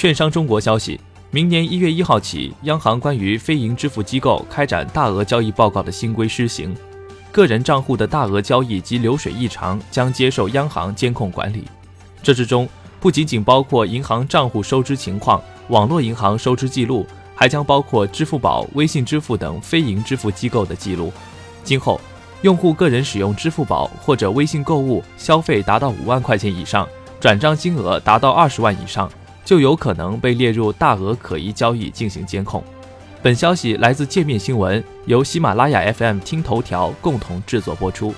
券商中国消息，明年一月一号起，央行关于非银支付机构开展大额交易报告的新规施行，个人账户的大额交易及流水异常将接受央行监控管理。这之中不仅仅包括银行账户收支情况、网络银行收支记录，还将包括支付宝、微信支付等非银支付机构的记录。今后，用户个人使用支付宝或者微信购物消费达到五万块钱以上，转账金额达到二十万以上，就有可能被列入大额可疑交易进行监控。本消息来自界面新闻，由喜马拉雅 FM、听头条共同制作播出。